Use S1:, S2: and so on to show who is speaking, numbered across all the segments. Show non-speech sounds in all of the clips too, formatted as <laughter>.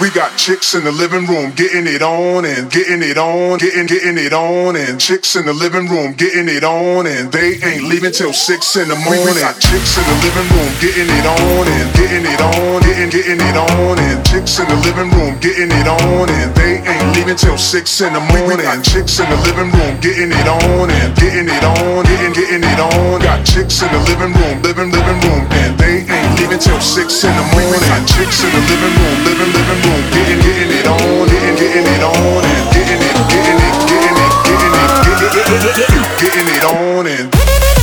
S1: We got chicks in the living room getting it on and getting it on, getting getting it on, and chicks in the living room getting it on, and they ain't leaving till six in the morning. We got chicks in the living room getting it on and getting it on, getting getting it on, and chicks in the living room getting it on, and they ain't leaving till six in the morning. We got chicks in the living room getting it on and getting it on, getting getting it on. Got chicks in the living room, living living room, and they ain't leaving till six in the morning. Got chicks in the living room, living living room getting, getting it on, getting, getting it on, and getting it, getting it, getting it, getting it, getting it, getting it on, and.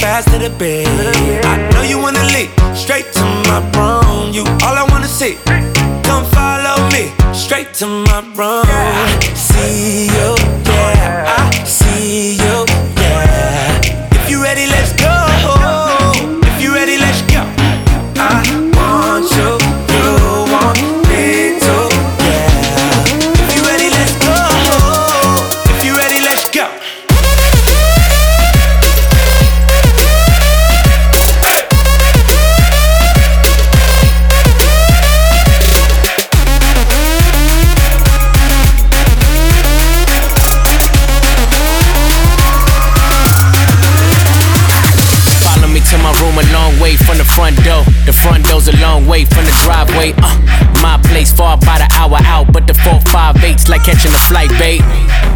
S2: Fast to the bed. I know you wanna leap straight to my room. You all I wanna see. Come follow me straight to my room. See you, yeah. A long way from the front door. The front door's
S3: a long way from the driveway. Uh, my place far by the hour out, but the 458's like catching a flight, babe.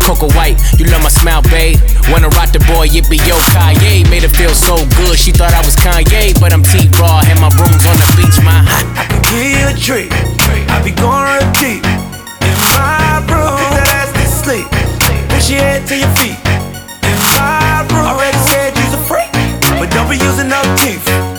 S3: Coco White, you love my smile, babe. Wanna rock the boy, it be yo Kanye. Made her feel so good, she thought I was Kanye, but I'm T Raw, and my room's on the beach, my.
S2: I can give a treat. I be going real deep in my room. That ass to sleep. Push your head to your feet be using no teeth.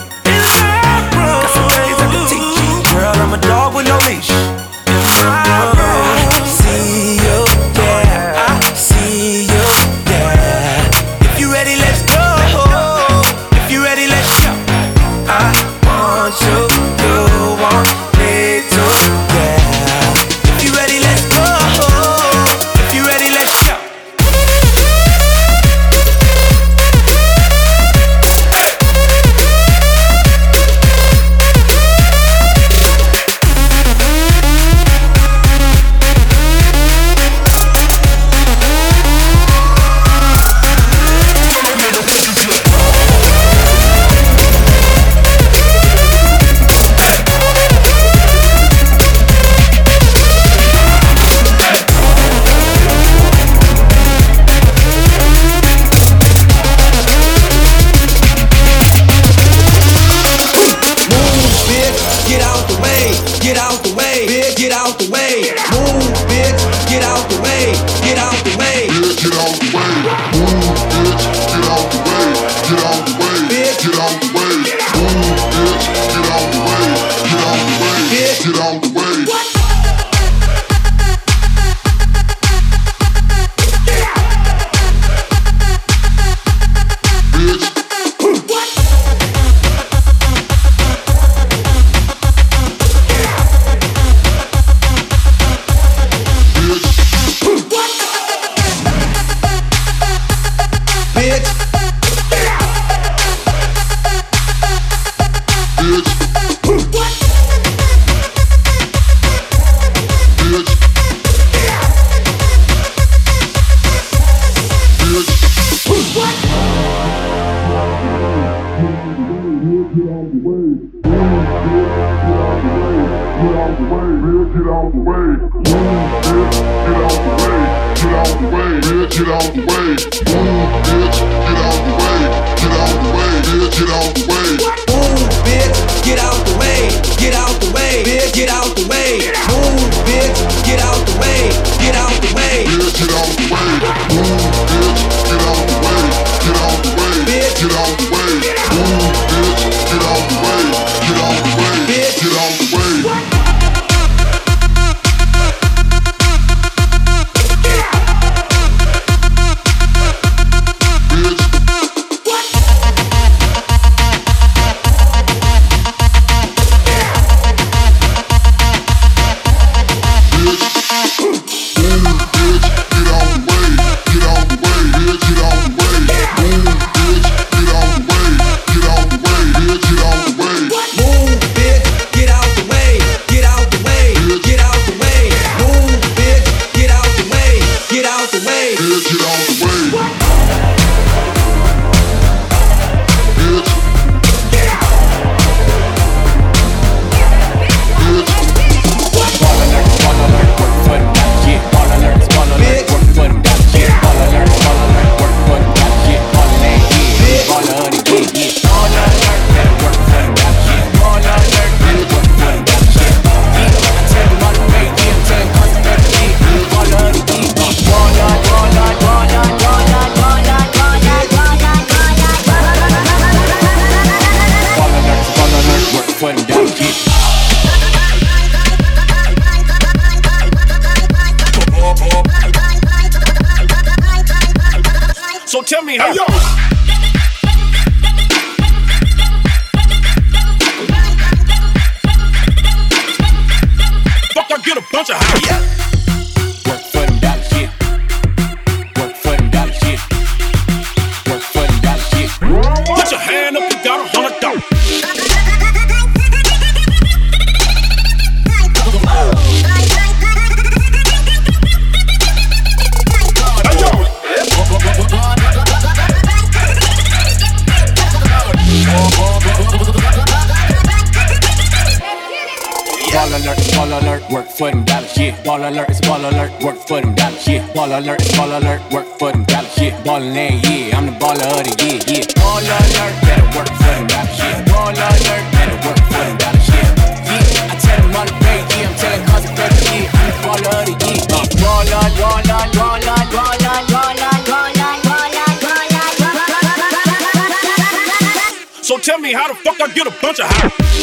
S4: So tell me how the fuck I get a bunch of high.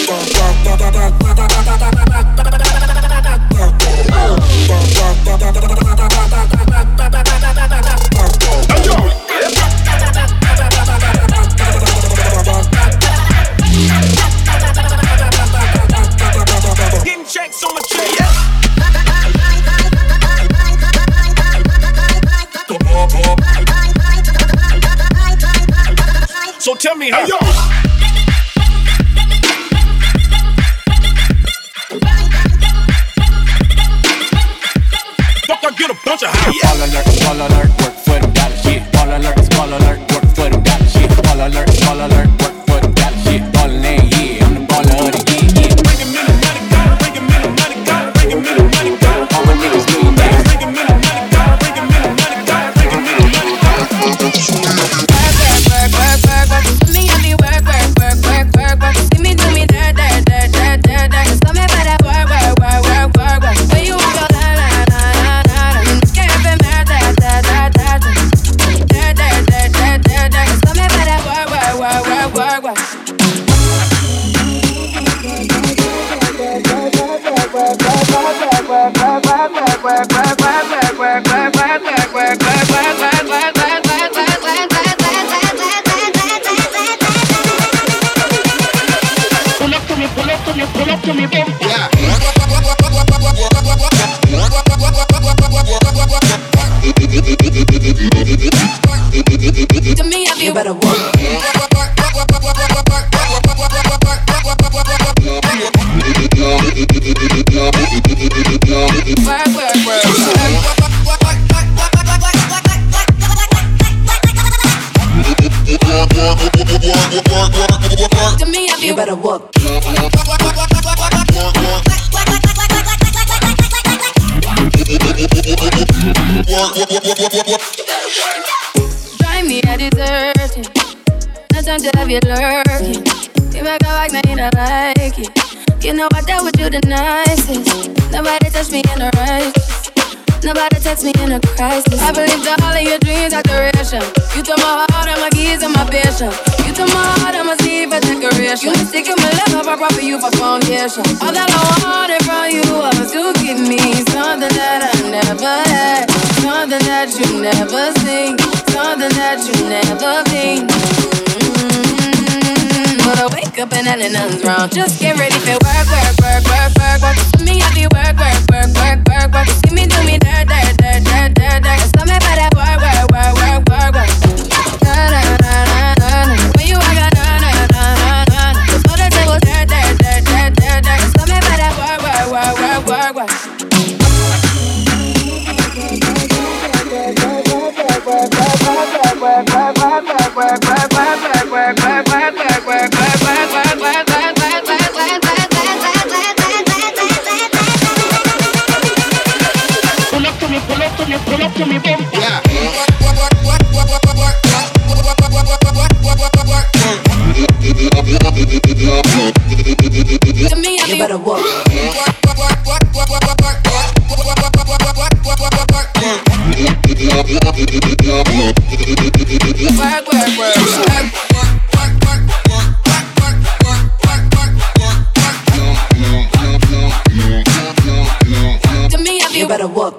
S4: So tell me how. Hey, bunch of high. Ball alert, you
S5: lurking. You make a like, now you don't like it. You know I dealt with you the nicest. Nobody touched me in the right. Nobody text me in a crisis. I believed all of your dreams are duration. You took my heart and my keys and my patience. You took my heart and my sleeve for decoration. You in my love, I brought for you for foundation. All that I wanted from you was to give me something that I never had. Something that you never seen. Something that you never seen. Mm-hmm. But I wake up and hell nothing's wrong. Just get ready for work, work, work, work, work, work. For me, I be work, work, work, work, work, work. Give me, do me, dirt, dirt, dirt, dirt, dirt, dirt. Stop me by that work, work, work, work, work, work. Da da da da da da. When you walk out, da da da da da. Just for the table, dirt, dirt, dirt, dirt, dirt, dirt. Stop me by that work, work, work, work, work, work.
S6: Be
S5: better work.
S6: work, work, work. Be
S5: You better work.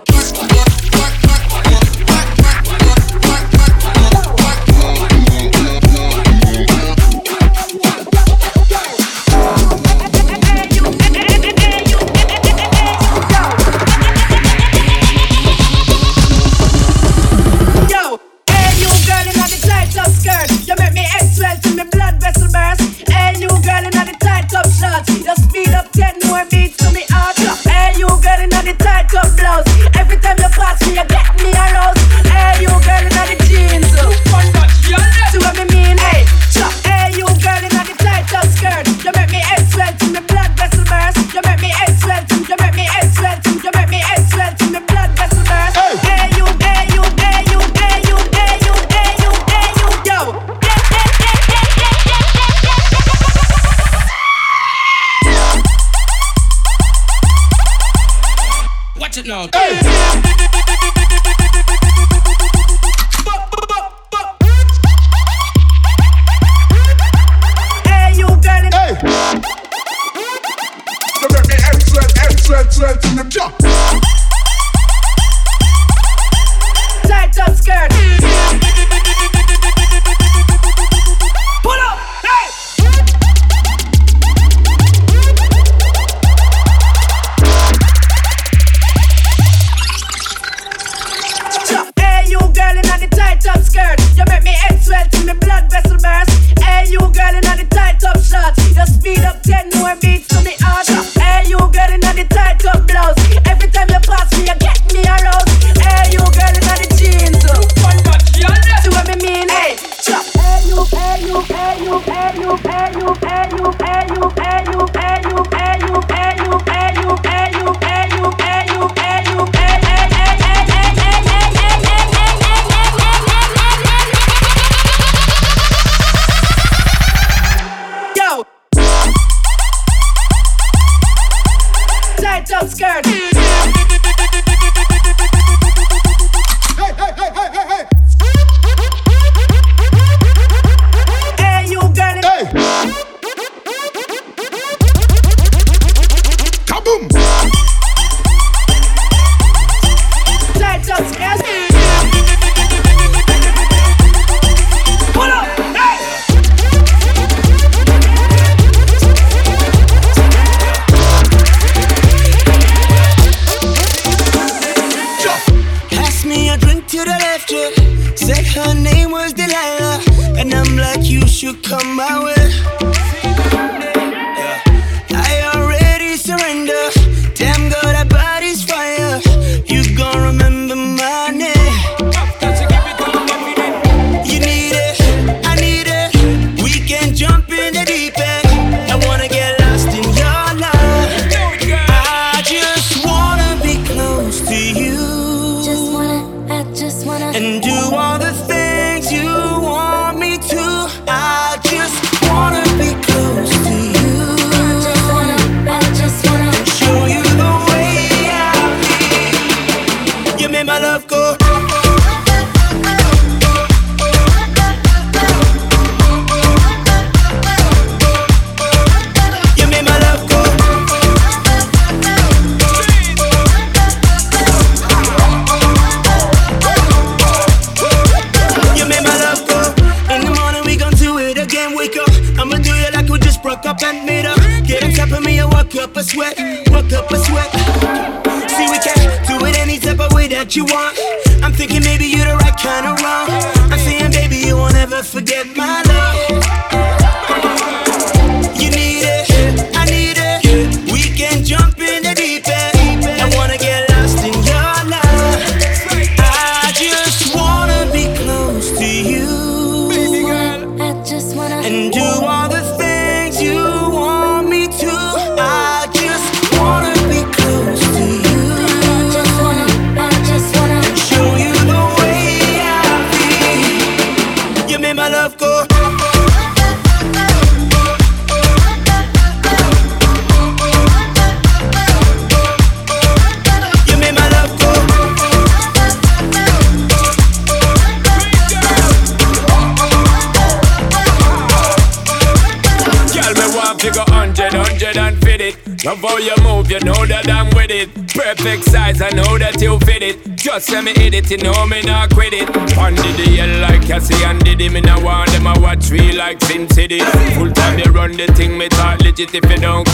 S7: Let me hit it, you know me not quit it. Under the hell like Cassie and Diddy, me now want them I watch me like Sin City. Full time they run the thing, me talk legit. If you don't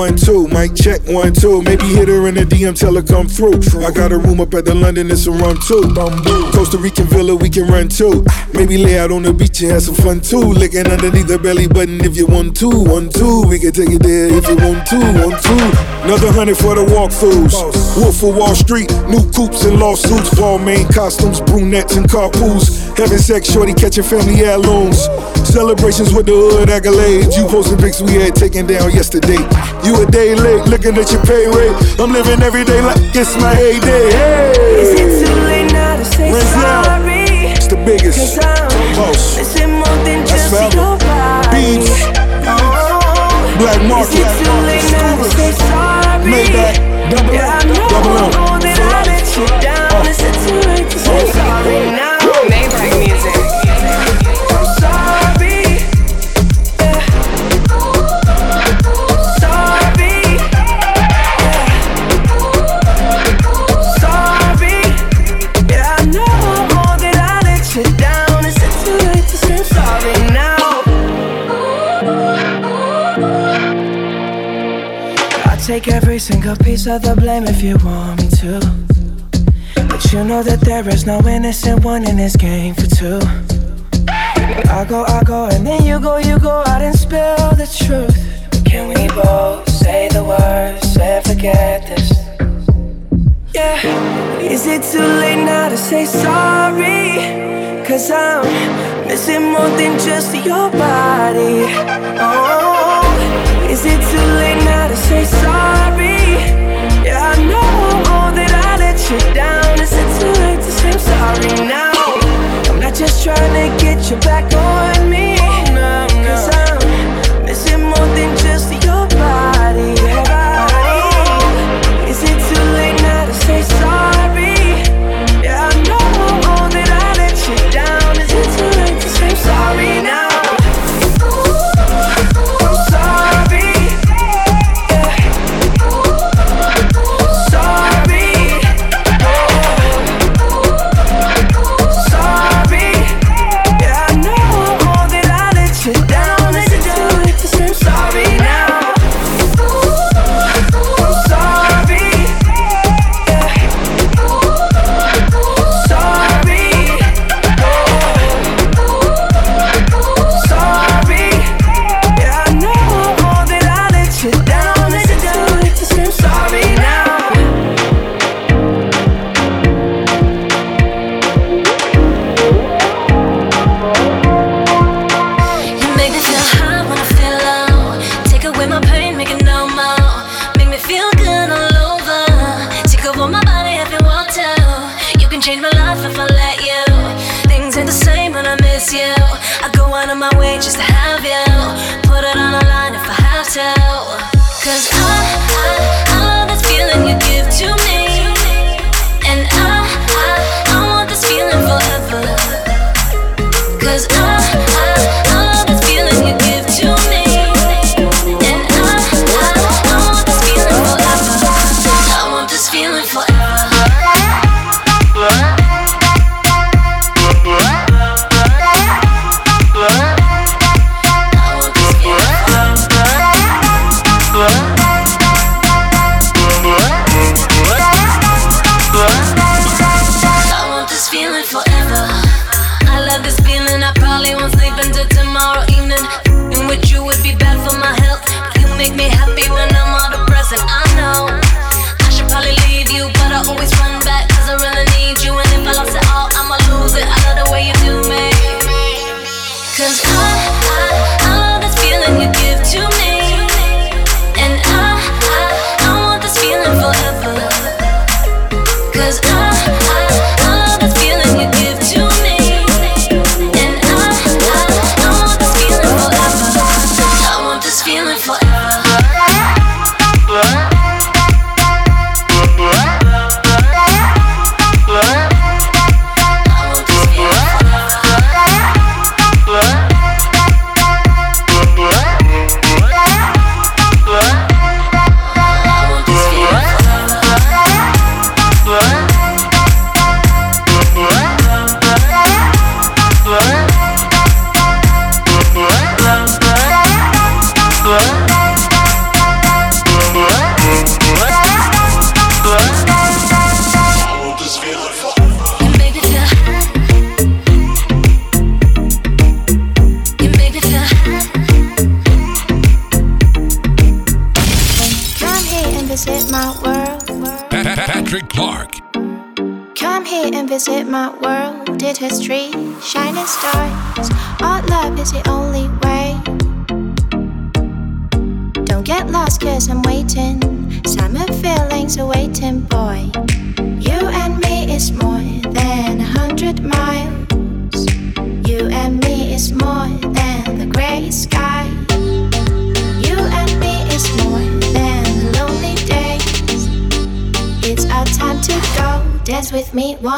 S8: one two, mic check one two. Maybe hit her in the DM, tell her come through. I got a room up at the London, it's a rum too. Costa Rican villa, we can run too. Maybe lay out on the beach and have some fun too. Licking underneath the belly button if you want to. One two, we can take it there if you want to. One two, another hundred for the walkthroughs. Wolf for Wall Street, new coops and lawsuits. Balmain costumes, brunettes and carpools. Having sex, shorty catching family heirlooms. Celebrations with the hood accolades. You posting pics we had taken down yesterday. You a day late, looking at your pay rate. I'm living every day like it's my heyday. Hey.
S2: Is it too late now to say
S8: Renzel.
S2: sorry?
S8: It's the biggest.
S2: Cause I'm missing more than
S8: That's
S2: just
S8: forever.
S2: your body.
S8: Beats.
S2: Oh,
S8: Black
S2: is
S8: market.
S2: it too late now to say sorry?
S8: Maybach. Double
S2: Yeah, I know
S8: Double
S2: that I let you down. Take single piece of the blame if you want me to. But you know that there is no innocent one in this game for two. I go, I go, and then you go, you go out and spill the truth. Can we both say the words and forget this? Yeah. Is it too late now to say sorry? Cause I'm missing more than just your body. Oh, is it too late now to say sorry? You down. Is it too late to say sorry now? I'm not just trying to get you back on me. Cause I'm missing more than just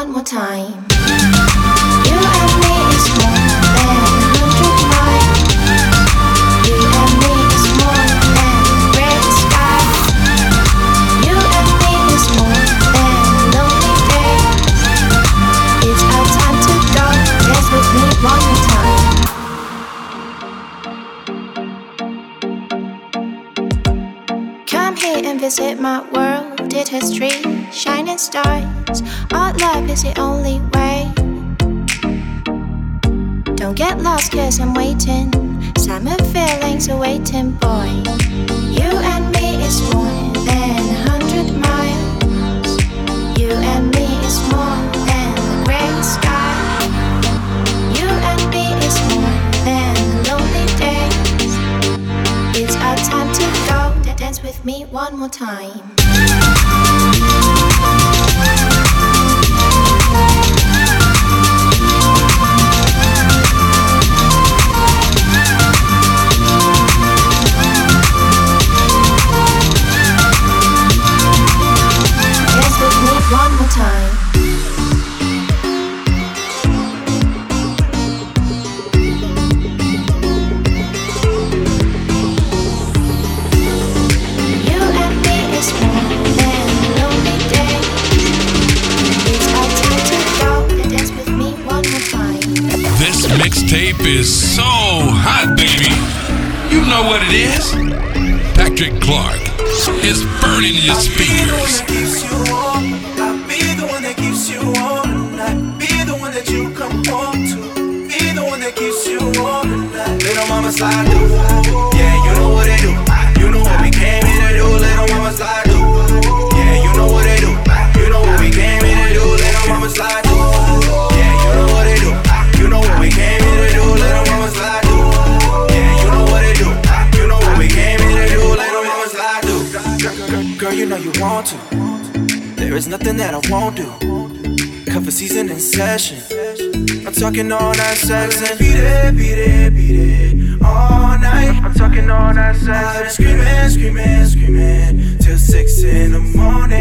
S9: one more time. You and me is more than hundred miles. You and me is more than gray sky. You and me is more than lonely days. It's our time to go. Dance with me one more time. Come here and visit my world. Did history, is the only way. Don't get lost, cause I'm waiting. Summer feelings are waiting, boy. You and me is more than a hundred miles. You and me is more than the gray sky. You and me is more than lonely days. It's our time to go. Dance with me one more time. Is
S10: so hot, baby. You know what it is. Patrick Clark is burning your speakers.
S11: I'll be the one that keeps you warm tonight. Be the one that you come home to. Be the one that keeps you warm. Little mama slide. Know you want to. There is nothing that I won't do. Of season in session. I'm talking all night sex and beat it, beat it, beat it all night. I'm talking all night sex. Screaming, screaming, screaming till six in the morning.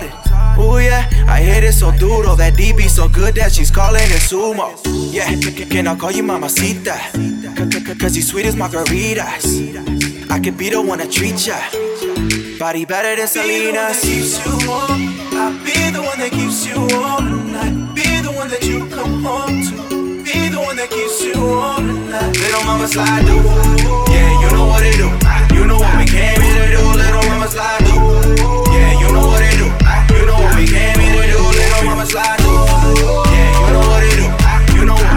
S11: Retarded. Ooh yeah, I hit it so duro, that DB so good that she's calling it sumo. Yeah, can I call you mamacita? Cause you sweet as margaritas. I could be the one to treat ya. Body better than Selena's. keeps you warm. I'll be the one that keeps you warm tonight. Be the one that you come home to. Be the one that keeps you warm tonight. Little mama slide through. Yeah, you know what they do. You know what we came here to do. Little mama slide through. Through. Yeah, you know what.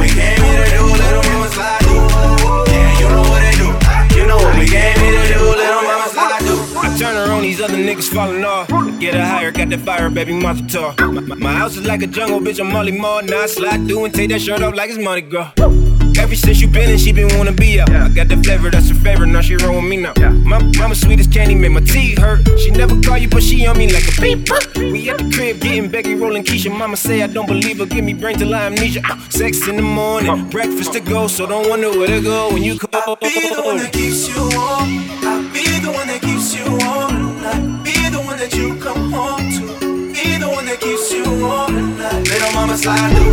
S7: I turn her on, these other niggas falling off. Get her higher, got that fire, baby, monster talk. My, my- my house is like a jungle, bitch, I'm Molly Moore. Now I slide through and take that shirt off like it's money, girl. Ever since you been in, she been wanna be up. I got the flavor, that's her favorite, now she roll with me now. My mama sweet as candy, make my teeth hurt. She never call you, but she on me like a beep. We at the crib getting Becky rolling Keisha. Mama say I don't believe her, give me brain till I amnesia. Uh, Sex in the morning, breakfast to go, so don't wonder where to go when you call.
S11: I'll be the one that keeps you warm. I'll be the one that keeps you warm tonight. Be the one that you come home to. Be the one that keeps you warm. Little mama slide through.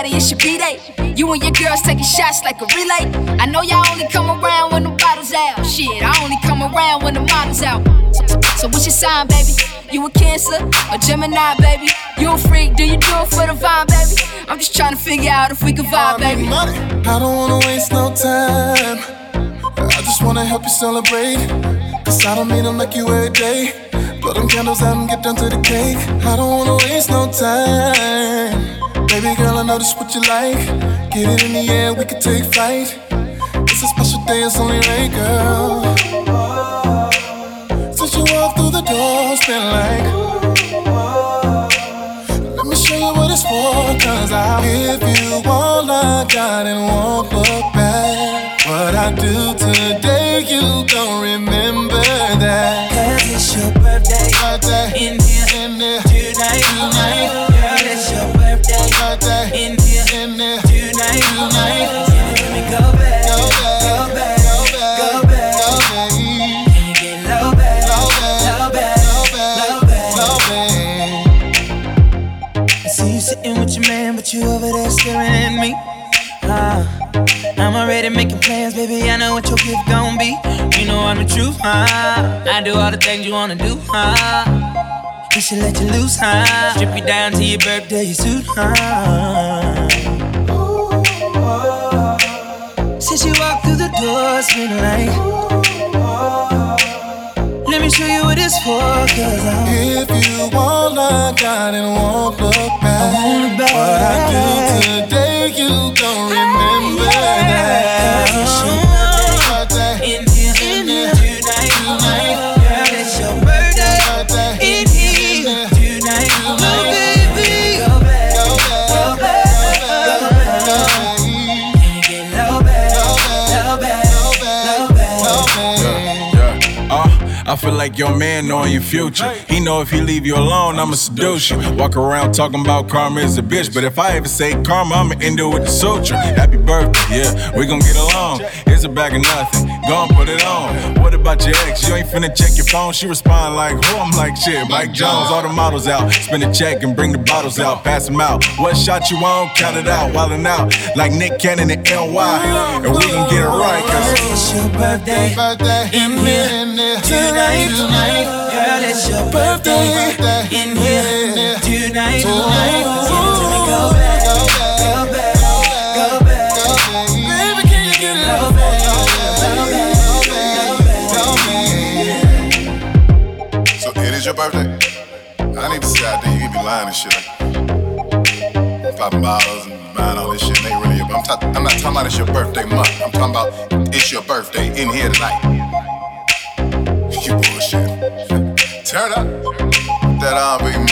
S5: Shawty, it's your B-Day. You and your girls taking shots like a relay. I know y'all only come around when the bottles out. Shit, I only come around when the models out. So, so what's your sign, baby? You a Cancer a Gemini, baby? You a freak? Do you do it for the vibe, baby? I'm just trying to figure out if we can vibe, baby.
S2: I don't wanna waste no time. I just wanna help you celebrate. Cause I don't mean to make you every day. Blow them candles out and get down to the cake. I don't wanna waste no time. Baby girl, I know this what you like. Get it in the air, we can take flight. It's a special day, it's only right, girl. Since you walked through the door, it's been like. Let me show you what it's for, cause I'll give you all I got and won't look back. What I do today, you don't remember that. Cause it's your birthday. birthday. Gon' be. You know I'm the truth, huh? I do all the things you wanna do, huh? We should let you loose, huh? Strip you down to your birthday suit, huh? Since you walked through the door, it's been like. Let me show you what it's for, cause I If you all I got and won't look back, what I do today, you don't remember
S12: feel like your man knowing your future. He know if he leave you alone, I'ma seduce you. Walk around talking about karma is a bitch, but if I ever say karma, I'ma end it with the suture. Happy birthday, yeah, we gon' get along. Here's a bag of nothing, gon' put it on. What about your ex? You ain't finna check your phone. She respond like, who? I'm like, shit, Mike Jones. All the models out, spin a check and bring the bottles out, pass them out. What shot you on? Count it out, wildin' out like Nick Cannon and NY, and we can get it right, cause
S2: It's your birthday, birthday in here, in here, tonight, tonight. Girl, it's your birthday, in here, tonight, tonight.
S13: Your birthday. I need to see out there. You be lying and shit. Like, popping bottles and buying all this shit. It ain't really. I'm, ta- I'm not talking about it's your birthday month. I'm talking about it's your birthday in here tonight. You bullshit. Turn up. That R&B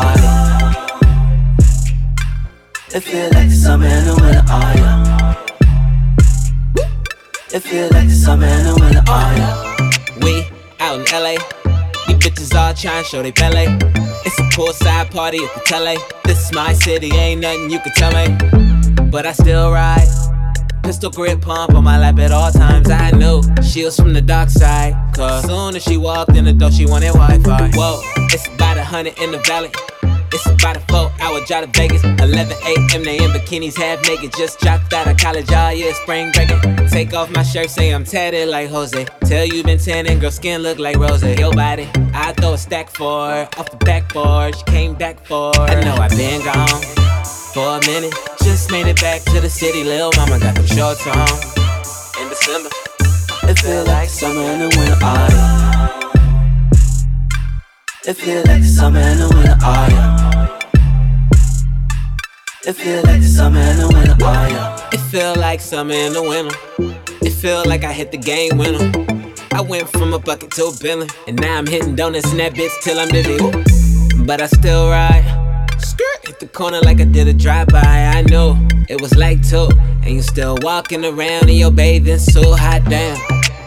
S2: the yeah. It feel like summer in the winter, oh yeah. It feel like summer in the winter, oh yeah.
S3: We out in LA. These bitches all trying to show they ballet. It's a poolside party at the tele. This is my city, ain't nothing you can tell me. But I still ride. Pistol grip pump on my lap at all times. I knew she was from the dark side. Cause soon as she walked in the door, she wanted Wi Fi. Whoa, it's about a hundred in the valley. It's about a four hour drive to Vegas. 11 a.m. They in bikinis, half naked. Just dropped out of college, all year spring breaking. Take off my shirt, say I'm tatted like Jose. Tell you been tanning, girl, skin look like Rose. Your body, I throw a stack for her. Off the backboard, she came back for her. I know I've been gone for a minute. Just made it back to the city, lil' mama got the shorts on. In December,
S2: it feel like summer in the winter, yeah. It feel like summer in the winter, yeah. It feel like summer in the winter, yeah.
S3: It feel like summer in the winter. It feel like I hit the game winner. I went from a bucket to a billion, and now I'm hitting donuts in that bitch till I'm dizzy. But I still ride. Skirt hit the corner like I did a drive-by. I know it was like two, and you still walking around in your bathing suit. Hot damn.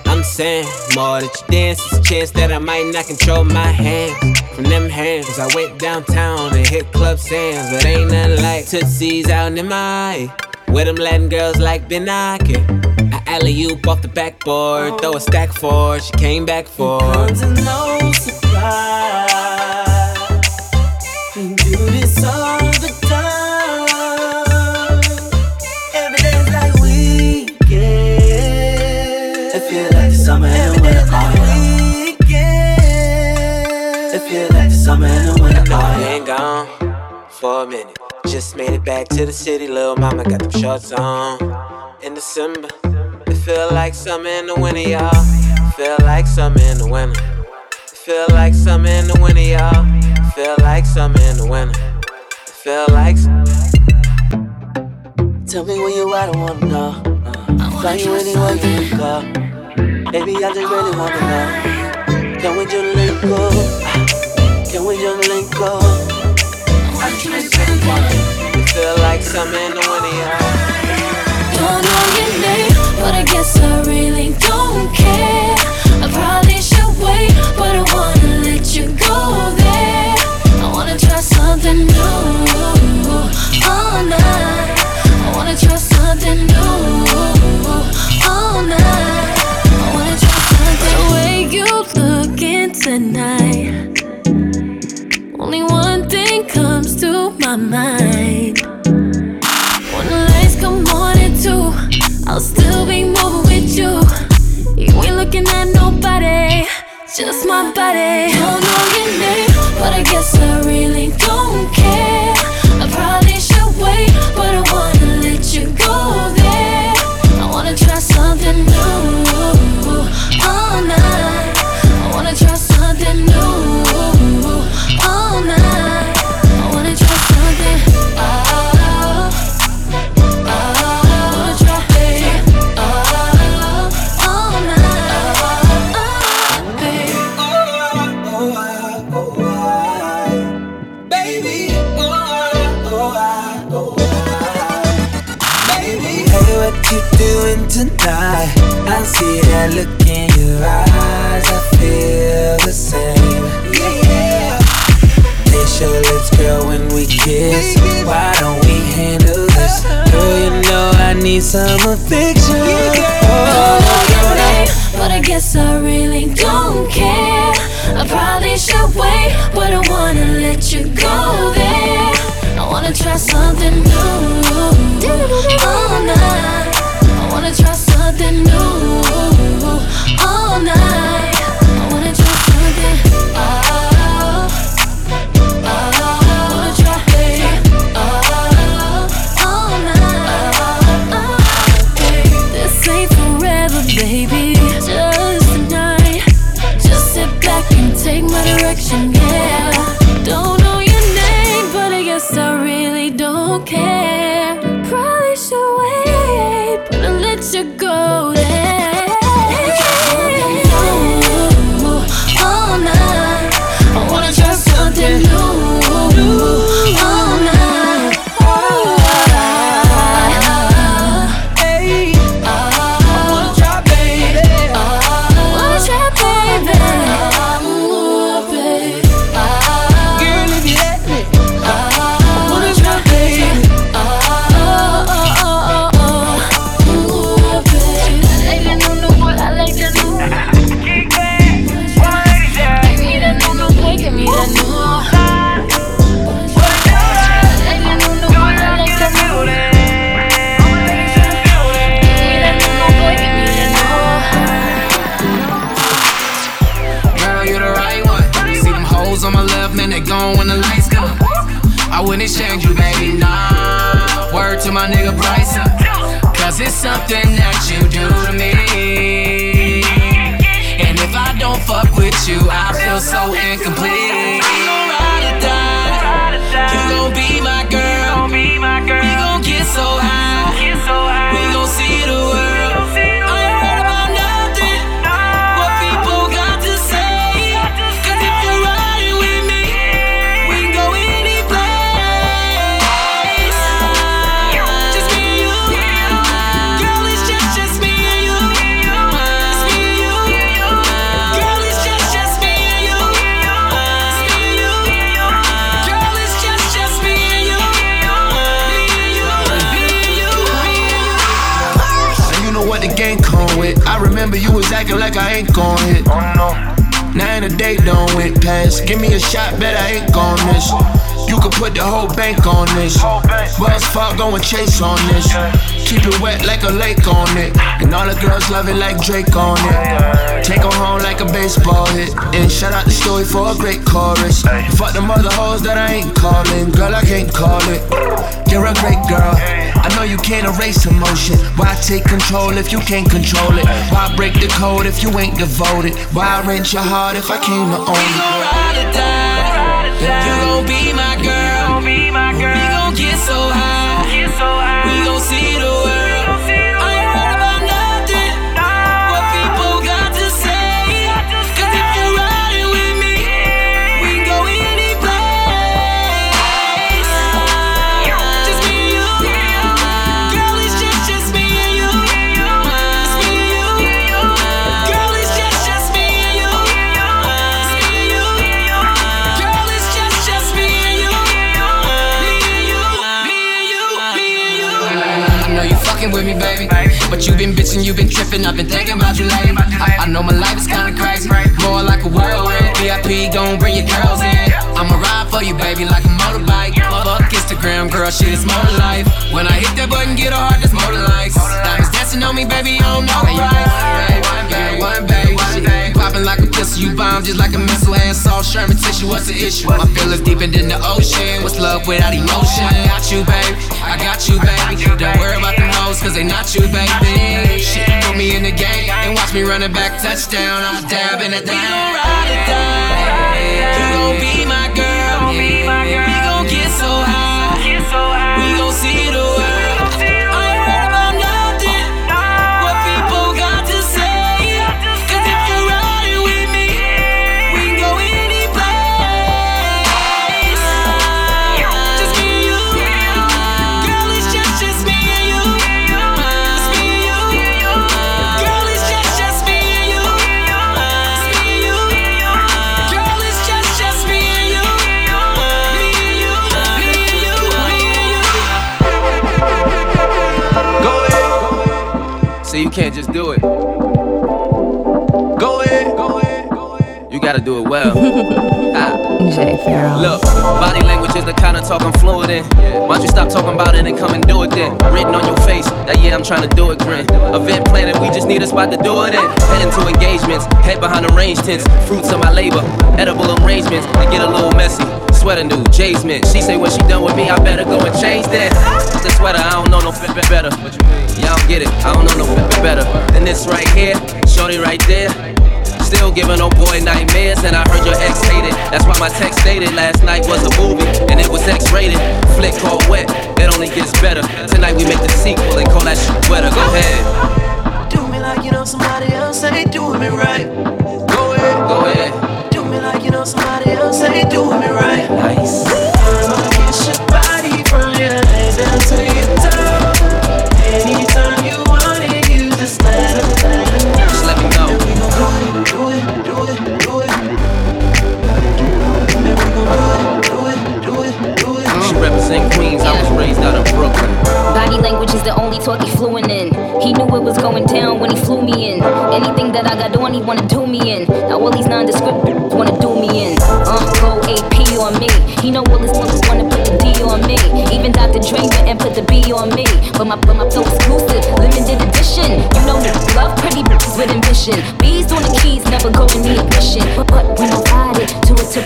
S3: I'm saying more that you dance, it's a chance that I might not control my hands from them hands. I went downtown and hit Club Sands, but ain't nothing like Tootsie's out in my where them Latin girls like knocking. I alley oop off the backboard, throw a stack for she came back for.
S2: Comes no surprise. Like summer in the winter, oh yeah.
S3: Been gone for a minute. Just made it back to the city, little mama got them shorts on. In December, it feel like summer in the winter, y'all. Feel like summer in the winter. Feel like summer in the winter, y'all. Feel like summer in the winter. Feel like.
S2: Tell me where you at, I wanna know. Uh, fly you anywhere you can go. Baby, I just really wanna know. Can we just link go? Can we just link go?
S3: It feel like summer in the winter.
S14: Don't know your name, but I guess I really don't care. I probably should wait, but I wanna let you go there. I wanna try something new oh, all night. I wanna try something new oh, all night. I wanna try something. The way you tonight. Only one thing comes to my mind. When the lights come on at two, I'll still be moving with you. You ain't looking at nobody, just my body.
S2: Don't know
S14: your name, but I guess I really don't care.
S15: Chase on this. Keep it wet like a lake on it. And all the girls love it like Drake on it. Take her home like a baseball hit. And shout out the story for a great chorus. Fuck them other hoes that I ain't calling. Girl, I can't call it. You're a great girl. I know you can't erase emotion. Why take control if you can't control it? Why break the code if you ain't devoted? Why wrench your heart if I came to own it?
S16: ride or die. You gon' be my girl. We gon' get so high. But you been bitching, you been tripping. I've been thinking about you lately. I, I know my life is kinda crazy. More like a whirlwind. VIP gon' bring your girls in. I'ma ride for you, baby, like a motorbike. Instagram, girl, shit is more life. When I hit that button, get a heart that's more than likes. Diamonds dancing on me, baby, I don't know right. Yeah, one baby, shit. Popping like a pistol, you bomb just like a missile. And salt Charmin tissue, what's the issue? My feelings deeper than the ocean. What's love without emotion? I got you, baby. I got you, baby. Don't worry about them hoes, cause they not you, baby. Shit, put me in the game and watch me run it back touchdown. I'm dabbing at that. We gon' ride or die. You gon' be my girl. We gon' get so
S17: can't just do it. Go ahead. Go ahead. You gotta do it well. <laughs> Ah.
S18: Jay Farrell.
S17: Look, body language is the kind of talk I'm fluent in. Why don't you stop talking about it and come and do it then? Written on your face, that yeah, I'm trying to do it grin. Event planning, we just need a spot to do it in. Heading to engagements, head behind the range tents, fruits of my labor, edible arrangements, they get a little messy. Sweater new, Jay's mint. She say when she done with me, I better go and change that. The sweater, I don't know no fit better. Y'all get it, I don't know no fit better than this right here, shorty right there. Still giving old boy nightmares, and I heard your ex hated. That's why my text stated last night was a movie, and it was X rated. Flick called wet, it only gets better. Tonight we make the sequel and call that shit wetter. Go ahead.
S19: Do me like you know somebody else ain't doing me right.
S17: Go ahead. Go ahead.
S19: Do me like you know somebody else ain't doing me right.
S17: Nice.
S18: Language is the only talk he fluent in. He knew it was going down when he flew me in. Anything that I got on, he wanna do me in. Now all these nondescript wanna do me in. Uh, go AP on me. He know all his niggas wanna put the D on me. Even Dr. Dre went and put the B on me. But my, but my flow exclusive, limited edition. You know me, love pretty bitches with ambition. Bees on the keys, never go in the ignition. But, but when I ride it, to a to.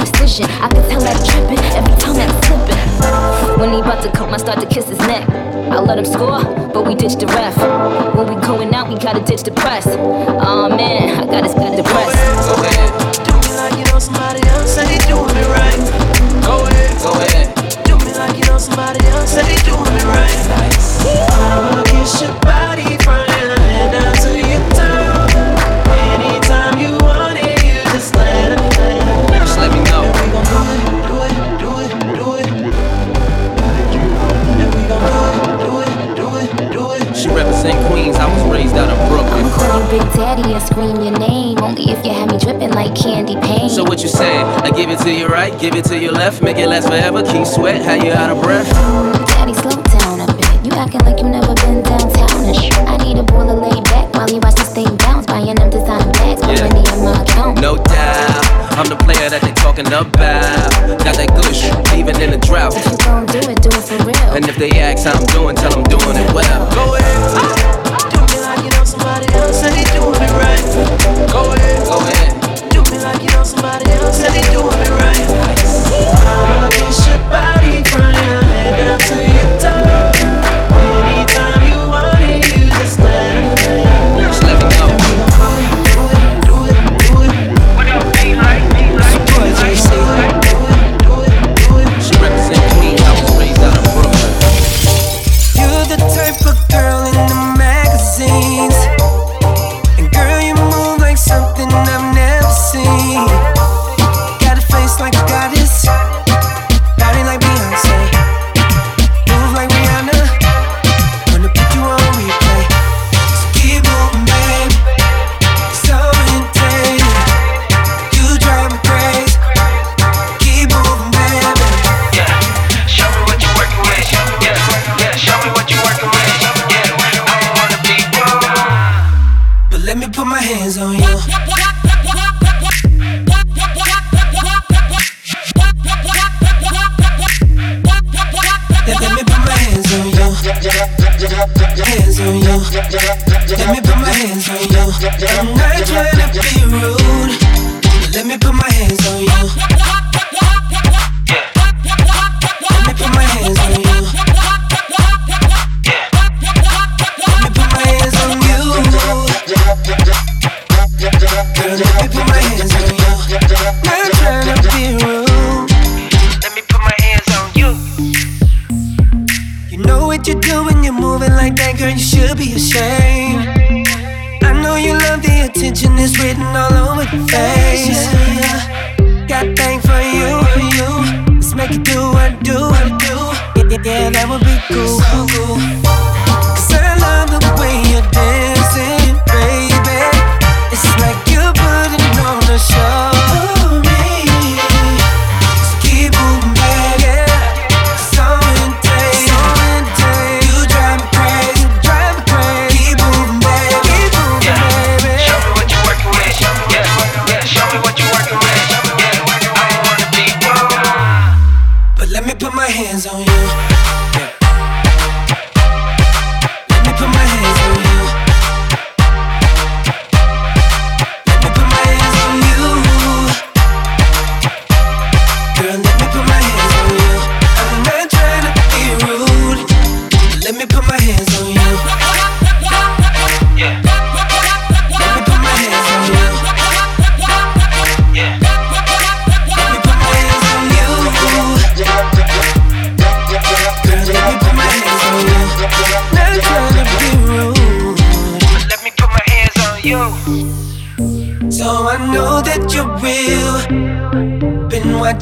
S18: I can tell that trippin' every time that slipping. When he about to come, I start to kiss I let him score, but we ditched the ref. When we going out, we gotta ditch the press. Oh, man,
S2: I gotta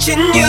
S2: watching you.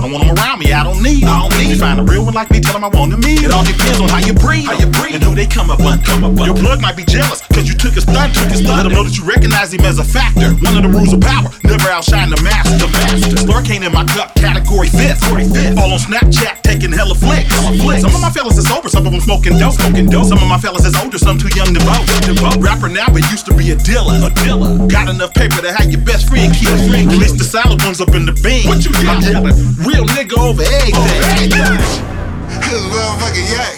S2: I
S20: don't want them around me. I don't need. I don't need. You find a real one like me, tell them I want them me. It all depends on how you breathe. How you breathe. And who they come up on. Come up on. Your plug might be jealous, cause you took his stunt, took his stunt. Let them know that you recognize him as a factor. One of the rules of power. Never outshine the master. The master. Slurricane in my cup, category fifth. All on Snapchat, taking hella flicks. Hella flicks. Some of my fellas is sober, some of them smoking dope. Smoking dope. Some of my fellas is older, some too young to vote. Rapper now, but used to be a dealer. A dealer. Got enough paper to have your best friend keep. Release the solid ones up in the bean. What you got? Yelling. Real nigga over everything.
S21: This motherfucking yak.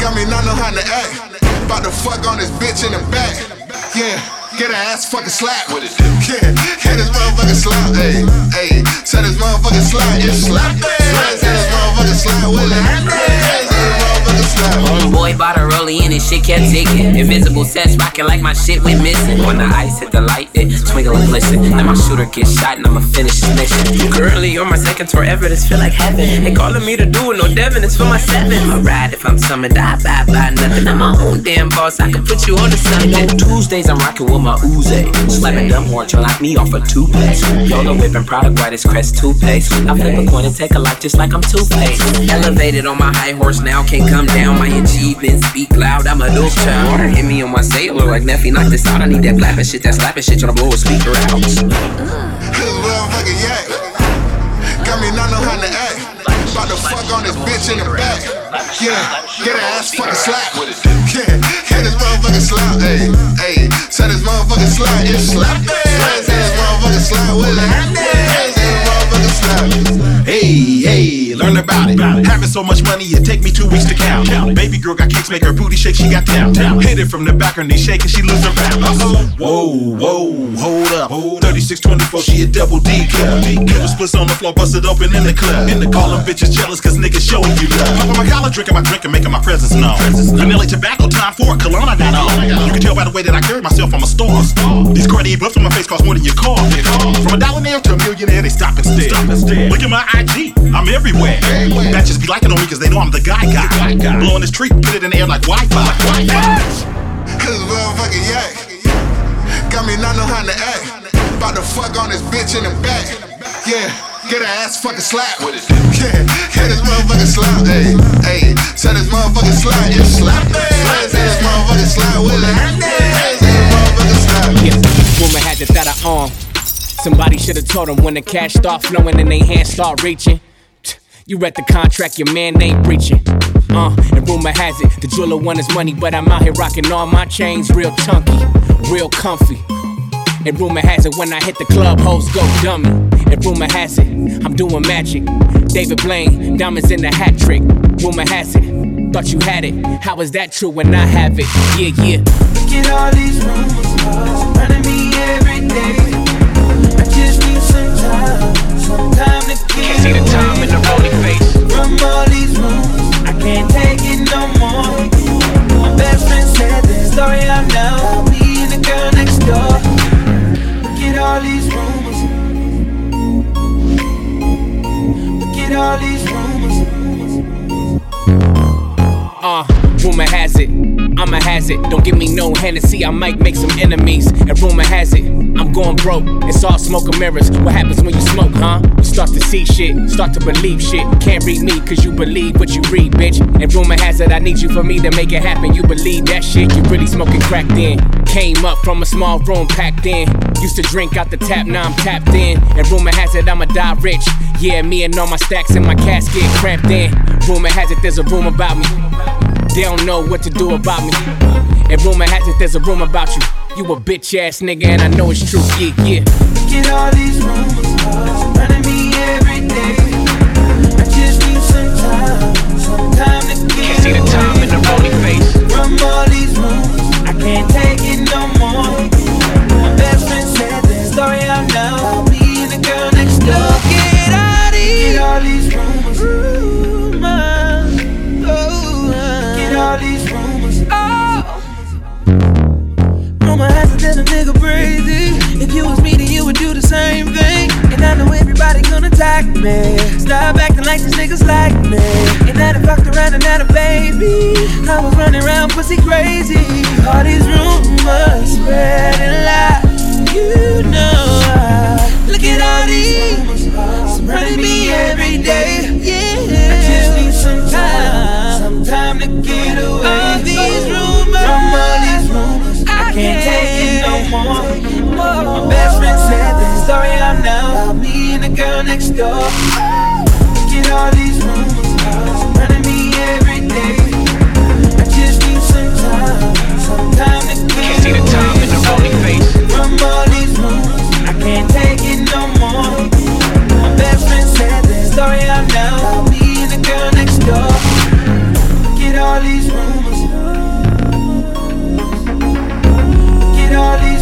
S21: Got me not know how to act. About to fuck on this bitch in the back. Yeah, get her ass fucking slap. What it do? Yeah, get this motherfucking slap. Hey, hey, set this motherfucking slap. It's slap. Set this motherfucking slap with it.
S22: Homeboy bought a rollie and his shit kept ticking. Invisible sets rocking like my shit went missing. When the ice hit the light, it twinkle and glisten. Now my shooter gets shot and I'ma finish this mission. Currently on my second tour ever, this feel like heaven. They calling me to do it, no Devin, it's for my seven. I ride if I'm summoned, I buy by nothing. I'm my own damn boss, I can put you on to something. Tuesdays I'm rocking with my Uzi. Slapping dumb horn, trying lock me off a toothpaste. Yoga whipping product, whitest crest toothpaste. I flip a coin and take a life just like I'm toothpaste. Elevated on my high horse now, can't come down. My achievements speak loud, I'm a dope child. Water hit me on my sailor like Neffy, knock this out. I need that flapping shit, that slapping shit, tryna blow a speaker out.
S21: Motherfucking yak. Got me not know how to act. About to fuck on this bitch in the back. Yeah, get her ass fucking slap. Yeah, get this motherfucking slap. Hey, hey, set this motherfucking slap. It's slap. Set this motherfucking slap with it.
S20: Hey, hey, learn about it. Having so much money, it take me two weeks to count. Baby girl got kicks, make her booty shake, she got down. Hit it from the back, her knee shaking, she lose her balance. Whoa, whoa, hold up. 3624, she a double D club. Liver splits on the floor, busted open in the club. In the call them bitches jealous, cause niggas showing you love. Popping my collar, drinking my drink, and making my presence known. Vanilla tobacco, time for a cologne, I got on. You can tell by the way that I carry myself, I'm a star. These Cartier buffs on my face cost more than your car. From a dollar nail to a millionaire, they stop and stare. Look at my IG, I'm everywhere. Bitches be liking on me cause they know I'm the guy guy. Blowing this tree, put it in the air like Wi-Fi.
S13: Cause motherfucking yak got me not know how to act. About to fuck on this bitch in the back. Yeah, get her ass fucking slap. Yeah, get this motherfucking slap. Hey, hey, say this motherfucking slap. Yeah, slap it. Say this motherfucking slap with it. Hey, say this motherfucking slap.
S3: Yeah, woman had to that her arm. Somebody should have told them when the cash start flowing and they hands start reaching. You read the contract, your man ain't breaching. Uh, and rumor has it, the jeweler want his money, but I'm out here rocking all my chains real chunky, real comfy. And rumor has it, when I hit the club, hoes go dummy. And rumor has it, I'm doing magic. David Blaine, diamonds in the hat trick. Rumor has it, thought you had it. How is that true when I have it? Yeah, yeah.
S19: Look at all these rumors surrounding me every day.
S3: Can't see the time in the rolling face.
S19: From all these rumors, I can't take it no more. My best friend said the story out now. About me and the girl next door. Look at all these rumors. Look at all these rumors.
S3: Uh, rumor has it, I'm a hazard. Don't give me no Hennessy, I might make some enemies. And rumor has it, I'm going broke. It's all smoke and mirrors. What happens when you smoke, huh? You start to see shit, start to believe shit. Can't read me, cause you believe what you read, bitch. And rumor has it, I need you for me to make it happen. You believe that shit, you really smoking crack then. Came up from a small room packed in. Used to drink out the tap, now I'm tapped in. And rumor has it, I'ma die rich. Yeah, me and all my stacks in my casket cramped in. Rumor has it, there's a room about me. They don't know what to do about me. And rumor has it, there's a room about you. You a bitch ass nigga, and I know it's true. Yeah, yeah.
S19: Look at all these rumors uh, surrounding me every day. I just need some time, some time to get
S3: Can't see the time in the rolling face.
S19: From all these rumors, I can't take it no more. My best friend said the story out now. About me and the girl next door. Look at all these, Look at all these rumors. Rumors. Nigga crazy. If you was me, then you would do the same thing. And I know everybody gonna attack me. Stop acting like these niggas like me. And I done fucked around and had a baby. I was running around pussy crazy. All these rumors spreading like you know. I- Look at all these surrounding me every day. Yeah, I just need some time, some time to get away. All these rumors, can't take it no more. My best friend said the story out now about me and the girl next door. Look at all these rumors surrounding me every day. I just need some time, some time to get
S3: Can't see the time in the rolling face.
S19: from all these rumors. I can't take it no more. My best friend said the story out now about me and the girl next door. Look at all these rumors señalita.